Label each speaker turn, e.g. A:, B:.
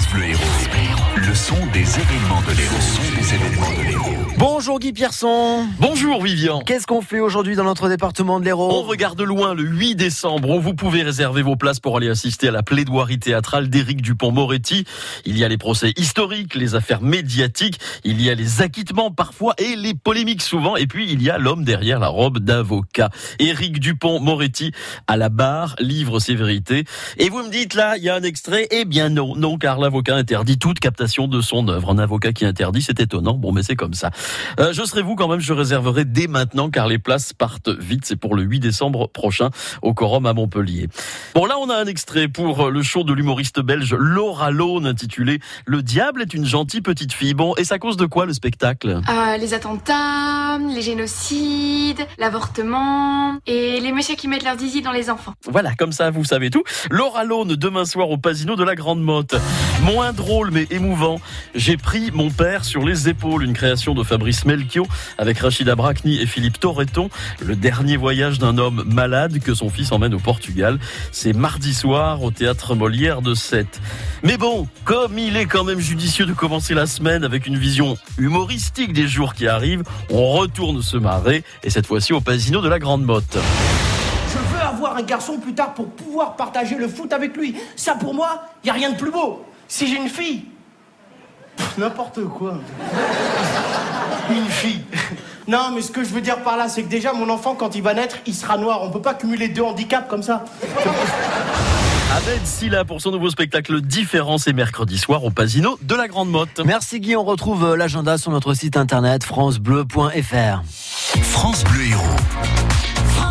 A: France Bleu Héros. Le son des événements de l'Héros. Le son des événements de l'Héros.
B: Bonjour Guy Pierson.
C: Bonjour Vivian.
B: Qu'est-ce qu'on fait aujourd'hui dans notre département de l'Hérault
C: On regarde loin le 8 décembre où vous pouvez réserver vos places pour aller assister à la plaidoirie théâtrale d'Éric Dupont-Moretti. Il y a les procès historiques, les affaires médiatiques, il y a les acquittements parfois et les polémiques souvent et puis il y a l'homme derrière la robe d'avocat. Éric Dupont-Moretti à la barre livre ses vérités. Et vous me dites là, il y a un extrait Eh bien non, non car l'avocat interdit toute captation de son œuvre. Un avocat qui interdit, c'est étonnant. Bon mais c'est comme ça. Euh, je serai vous quand même, je réserverai dès maintenant car les places partent vite. C'est pour le 8 décembre prochain au Corum à Montpellier. Bon là, on a un extrait pour le show de l'humoriste belge Laura Lone intitulé Le diable est une gentille petite fille. Bon, et ça cause de quoi le spectacle?
D: Euh, les attentats, les génocides, l'avortement et les messieurs qui mettent leur zizi dans les enfants.
C: Voilà, comme ça, vous savez tout. Laura Lone, demain soir au Pasino de la Grande Motte. Moins drôle, mais émouvant. J'ai pris mon père sur les épaules, une création de Fabrice Melchior avec Rachida Bracni et Philippe Torreton. Le dernier voyage d'un homme malade que son fils emmène au Portugal. C'est mardi soir au théâtre Molière de Sète. Mais bon, comme il est quand même judicieux de commencer la semaine avec une vision humoristique des jours qui arrivent, on retourne se marrer et cette fois-ci au Pasino de la Grande Motte.
E: Je veux avoir un garçon plus tard pour pouvoir partager le foot avec lui. Ça, pour moi, il y a rien de plus beau. Si j'ai une fille, n'importe quoi. Une fille. Non, mais ce que je veux dire par là, c'est que déjà, mon enfant, quand il va naître, il sera noir. On peut pas cumuler deux handicaps comme ça.
C: Ahmed Silla pour son nouveau spectacle Différence et mercredi soir au Pasino de la Grande Motte.
B: Merci Guy, on retrouve l'agenda sur notre site internet francebleu.fr.
A: France Bleu Héros.